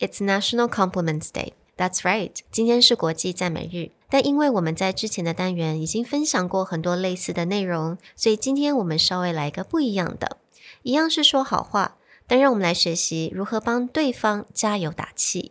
It's National Compliments Day. That's right，今天是国际赞美日。但因为我们在之前的单元已经分享过很多类似的内容，所以今天我们稍微来一个不一样的。一样是说好话，但让我们来学习如何帮对方加油打气。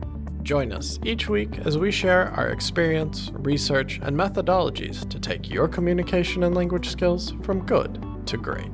Join us each week as we share our experience, research, and methodologies to take your communication and language skills from good to great.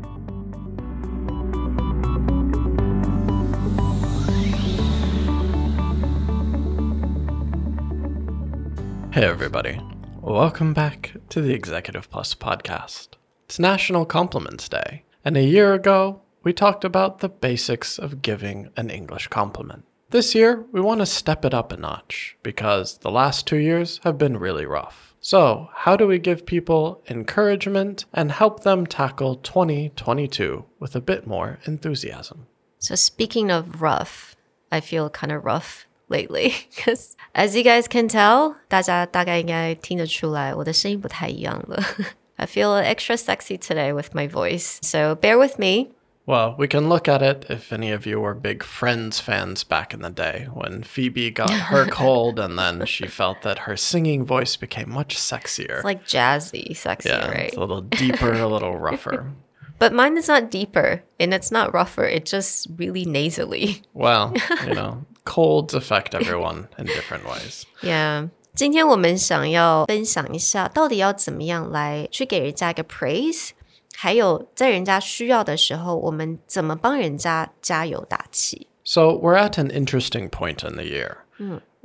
Hey, everybody. Welcome back to the Executive Plus podcast. It's National Compliments Day, and a year ago, we talked about the basics of giving an English compliment. This year, we want to step it up a notch because the last two years have been really rough. So, how do we give people encouragement and help them tackle 2022 with a bit more enthusiasm? So, speaking of rough, I feel kind of rough lately because as you guys can tell, 大家大概应该听得出来，我的声音不太一样了。I feel extra sexy today with my voice, so bear with me. Well, we can look at it if any of you were big Friends fans back in the day when Phoebe got her cold and then she felt that her singing voice became much sexier. It's like jazzy, sexy, yeah, right? It's a little deeper, a little rougher. But mine is not deeper and it's not rougher. It's just really nasally. Well, you know, colds affect everyone in different ways. Yeah. 今天我们想要分享一下，到底要怎么样来去给人家一个 praise， 还有在人家需要的时候，我们怎么帮人家加油打气。 So we're at an interesting point in the year.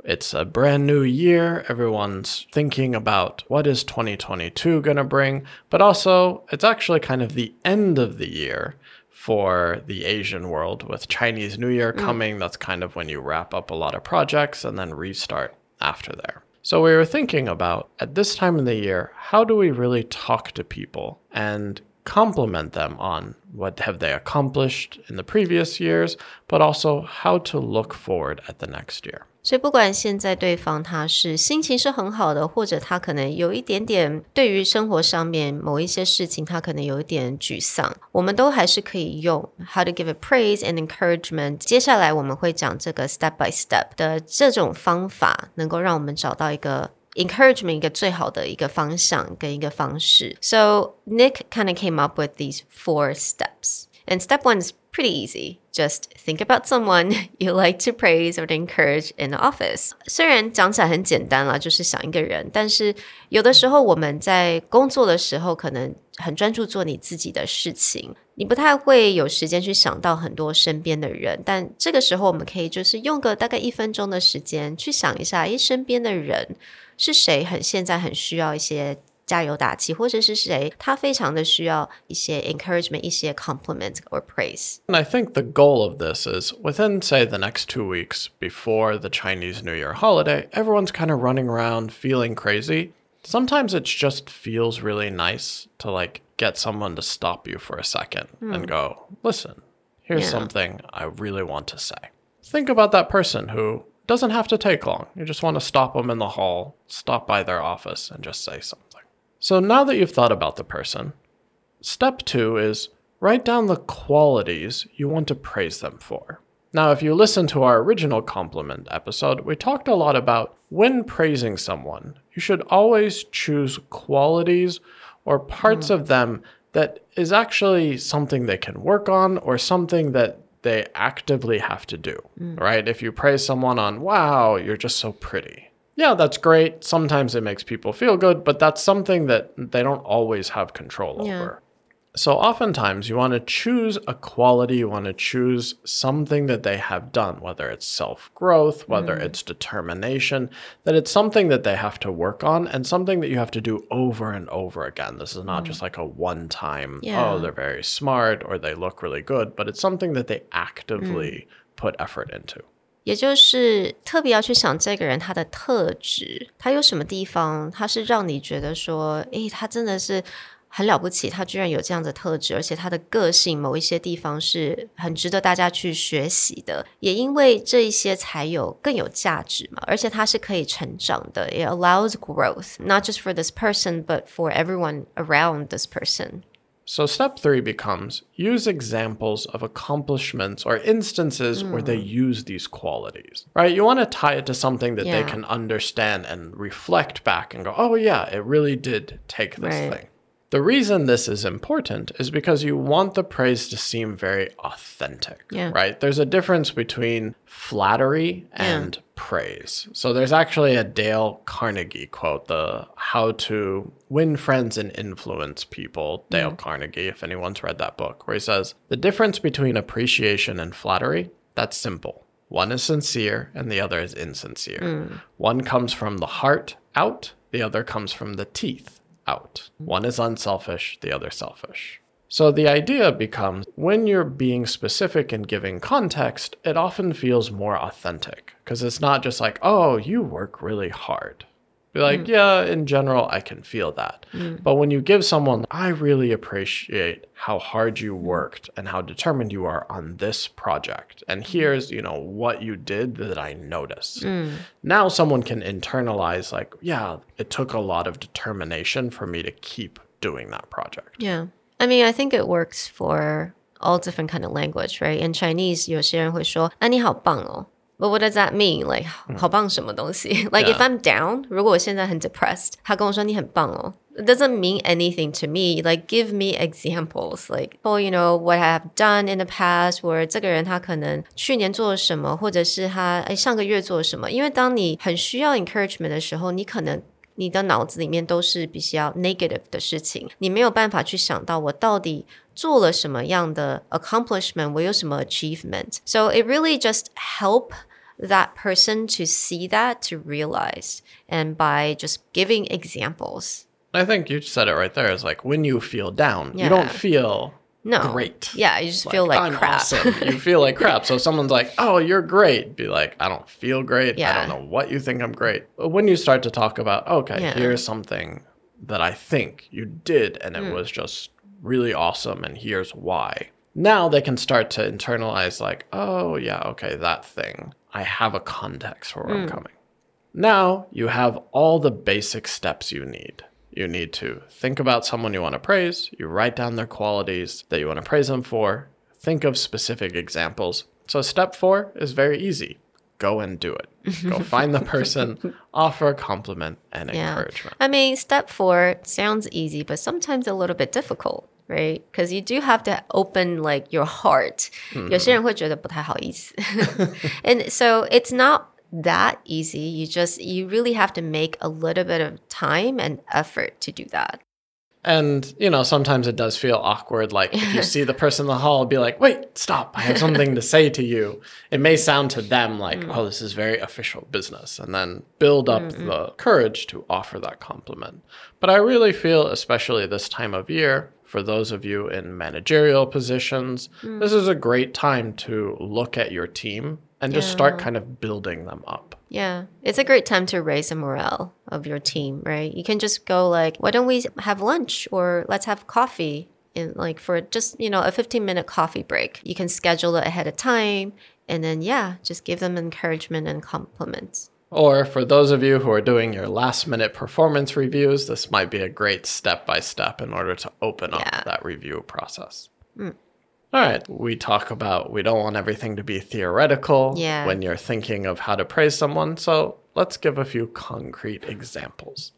It's a brand new year. Everyone's thinking about what is 2022 going to bring, but also it's actually kind of the end of the year for the Asian world with Chinese New Year coming. That's kind of when you wrap up a lot of projects and then restart after there. So we were thinking about at this time of the year, how do we really talk to people and compliment them on what have they accomplished in the previous years, but also how to look forward at the next year. 所以不管现在对方他是心情是很好的，或者他可能有一点点对于生活上面某一些事情，他可能有一点沮丧，我们都还是可以用 how to give a praise and encouragement。接下来我们会讲这个 step by step 的这种方法，能够让我们找到一个 encouragement 一个最好的一个方向跟一个方式。So Nick kind of came up with these four steps. And step one is pretty easy. Just think about someone you like to praise or to encourage in the office. 虽然讲起来很简单啦，就是想一个人，但是有的时候我们在工作的时候，可能很专注做你自己的事情，你不太会有时间去想到很多身边的人。但这个时候，我们可以就是用个大概一分钟的时间去想一下，诶，身边的人是谁很现在很需要一些加油打气，或者是谁他非常的需要一些 encouragement、一些 compliment or praise。 And I think the goal of this is within, say, the next two weeks before the Chinese New Year holiday, everyone's kind of running around feeling crazy. Sometimes it just feels really nice to like get someone to stop you for a second and go, listen, here's Yeah. something I really want to say. Think about that person who doesn't have to take long. You just want to stop them in the hall, stop by their office, and just say something. So now that you've thought about the person, Step two is write down the qualities you want to praise them for. Now, if you listen to our original compliment episode, we talked a lot about when praising someone, you should always choose qualities or parts hmm. of them that is actually something they can work on or something that they actively have to do, mm. right? If you praise someone on, wow, you're just so pretty. Yeah, that's great. Sometimes it makes people feel good, but that's something that they don't always have control Yeah. over. So, oftentimes, you want to choose a quality, you want to choose something that they have done, whether it's self growth, whether it's determination, that it's something that they have to work on and something that you have to do over and over again. This is not just like a one time, Yeah. oh, they're very smart or they look really good, but it's something that they actively put effort into. 也就是特别要去想这个人他的特质，他有什么地方，他是让你觉得说，诶，他真的是 很了不起，他居然有这样的特质，而且他的个性某一些地方是很值得大家去学习的。也因为这一些才有更有价值嘛，而且它是可以成长的，it allows growth not just for this person but for everyone around this person。 So, step three becomes use examples of accomplishments or instances where they use these qualities, right? You want to tie it to something that they Yeah. can understand and reflect back and go, oh, yeah, it really did take this Right. thing. The reason this is important is because you want the praise to seem very authentic, Yeah. right? There's a difference between flattery and praise. So there's actually a Dale Carnegie quote, the How to Win Friends and Influence People, Dale Carnegie, if anyone's read that book, where he says, The difference between appreciation and flattery, that's simple. One is sincere and the other is insincere. Mm. One comes from the heart out, the other comes from the teeth out. One is unselfish, the other selfish. So the idea becomes when you're being specific and giving context, it often feels more authentic because it's not just like, oh, you work really hard. Be like, yeah, in general, I can feel that. But when you give someone, I really appreciate how hard you worked and how determined you are on this project. And here's, you know, what you did that I noticed. Now someone can internalize, like, yeah, it took a lot of determination for me to keep doing that project. Yeah. I mean, I think it works for all different kind of language, right? In Chinese, 有些人会说，啊，你好棒哦。 ”，But what does that mean? Like, 好棒什么东西? Like, if Yeah. I'm down, 如果我现在很 depressed, 他跟我说你很棒哦。It doesn't mean anything to me. Like, give me examples. Like, oh, you know, what I have done in the past, or 这个人他可能去年做了什么，或者是他哎上个月做了什么。因为当你很需要 encouragement 的时候，你可能你的脑子里面都是比较 negative 的事情，你没有办法去想到我到底做了什么样的 accomplishment，我有什么 achievement。So it really just help that person to see that, to realize, and by just giving examples. I think you said it right there. Is like when you feel down, you don't feel No. great. Yeah, you just feel like I'm crap. awesome. You feel like crap. So someone's like, "Oh, you're great," be like, "I don't feel great. I don't know what you think I'm great." But when you start to talk about, okay, Yeah. here's something that I think you did, and Mm. it was just really awesome, and here's why. Now they can start to internalize, like, "Oh, yeah, okay, that thing. I have a context for where I'm Mm. coming." Now you have all the basic steps you need. You need to think about someone you want to praise, you write down their qualities that you want to praise them for, think of specific examples. So, step four is very easy go and do it. Go find the person, offer a compliment and Yeah. encouragement. I mean, step four sounds easy, but sometimes a little bit difficult, right? Because you do have to open like your heart. 有些人会觉得不太好意思. and so it's not that easy. You just, you really have to make a little bit of time and effort to do that. And, you know, sometimes it does feel awkward. Like if you see the person in the hall, be like, wait, stop. I have something to say to you. It may sound to them like, oh, this is very official business. And then build up the courage to offer that compliment. But I really feel, especially this time of year, for those of you in managerial positions, mm. this is a great time to look at your team and just start kind of building them up. Yeah, it's a great time to raise the morale of your team, right? You can just go like, why don't we have lunch or let's have coffee in like for just, you know, a 15 minute coffee break. You can schedule it ahead of time and then yeah, just give them encouragement and compliments. Or for those of you who are doing your last minute performance reviews, this might be a great step by step in order to open up Yeah. that review process. Hmm. All right, we talk about we don't want everything to be theoretical Yeah. when you're thinking of how to praise someone, so let's give a few concrete examples.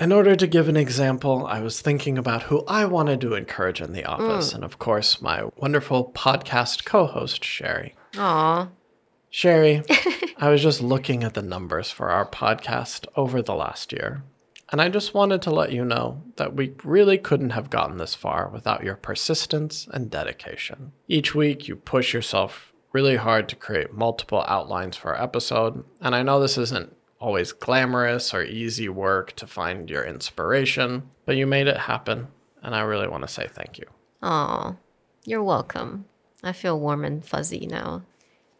In order to give an example, I was thinking about who I wanted to encourage in the hmm. office, and of course, my wonderful podcast co host, Sherry. Aw, Sherry, I was just looking at the numbers for our podcast over the last year. And I just wanted to let you know that we really couldn't have gotten this far without your persistence and dedication. Each week, you push yourself really hard to create multiple outlines for our episode, and I know this isn't always glamorous or easy work to find your inspiration, but you made it happen, and I really want to say thank you. Oh, you're welcome. I feel warm and fuzzy now.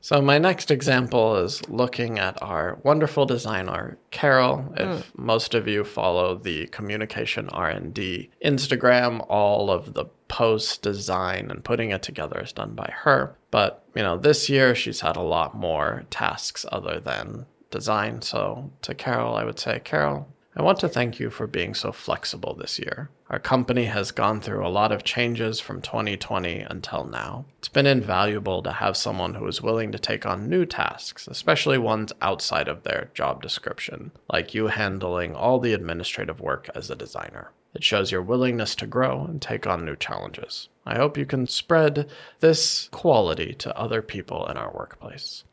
So my next example is looking at our wonderful designer Carol. If hmm. most of you follow the communication R&D Instagram, all of the post design and putting it together is done by her. But, you know, this year she's had a lot more tasks other than design. So to Carol, I would say, Carol, I want to thank you for being so flexible this year. Our company has gone through a lot of changes from 2020 until now. It's been invaluable to have someone who is willing to take on new tasks, especially ones outside of their job description, like you handling all the administrative work as a designer. It shows your willingness to grow and take on new challenges. I hope you can spread this quality to other people in our workplace.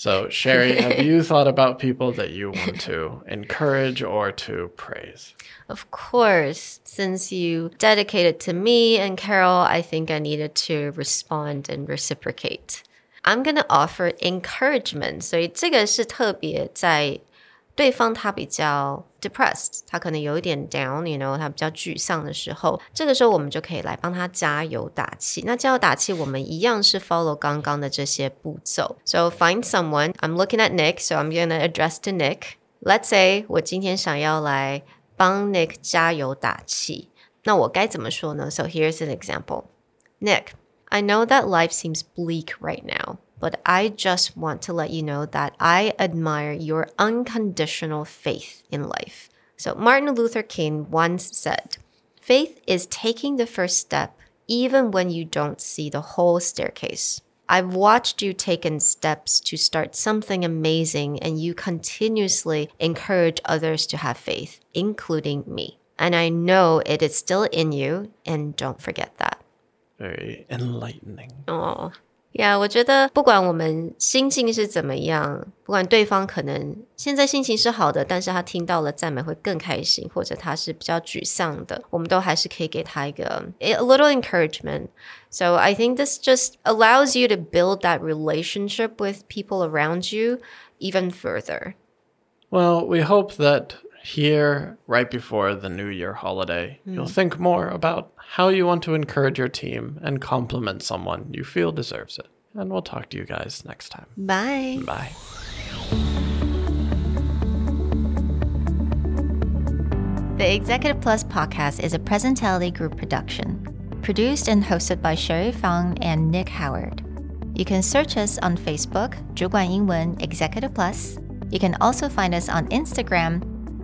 So, Sherry, have you thought about people that you want to encourage or to praise? Of course, since you dedicated to me and Carol, I think I needed to respond and reciprocate. I'm going to offer encouragement. 所以这个是特别在 对方他比较 depressed，他可能有一点 down，you know，他比较沮丧的时候，这个时候我们就可以来帮他加油打气。那加油打气，我们一样是 follow 刚刚的这些步骤。So find someone. I'm looking at Nick, so I'm gonna address to Nick. Let's say 我今天想要来帮 Nick 加油打气，那我该怎么说呢？So here's an example. Nick, I know that life seems bleak right now but I just want to let you know that I admire your unconditional faith in life. So, Martin Luther King once said, Faith is taking the first step even when you don't see the whole staircase. I've watched you taken steps to start something amazing, and you continuously encourage others to have faith, including me. And I know it is still in you, and don't forget that. Very enlightening. Oh. 呀，我觉得不管我们心境是怎么样，不管对方可能现在心情是好的，但是他听到了赞美会更开心，或者他是比较沮丧的，我们都还是可以给他一个 a little encouragement. So I think this just allows you to build that relationship with people around you even further. Well, we hope that here, right before the New Year holiday, you'll think more about how you want to encourage your team and compliment someone you feel deserves it. And we'll talk to you guys next time. Bye. Bye. The Executive Plus podcast is a Presentality Group production, produced and hosted by Sherry Fang and Nick Howard. You can search us on Facebook, 主管英文 Executive Plus. You can also find us on Instagram,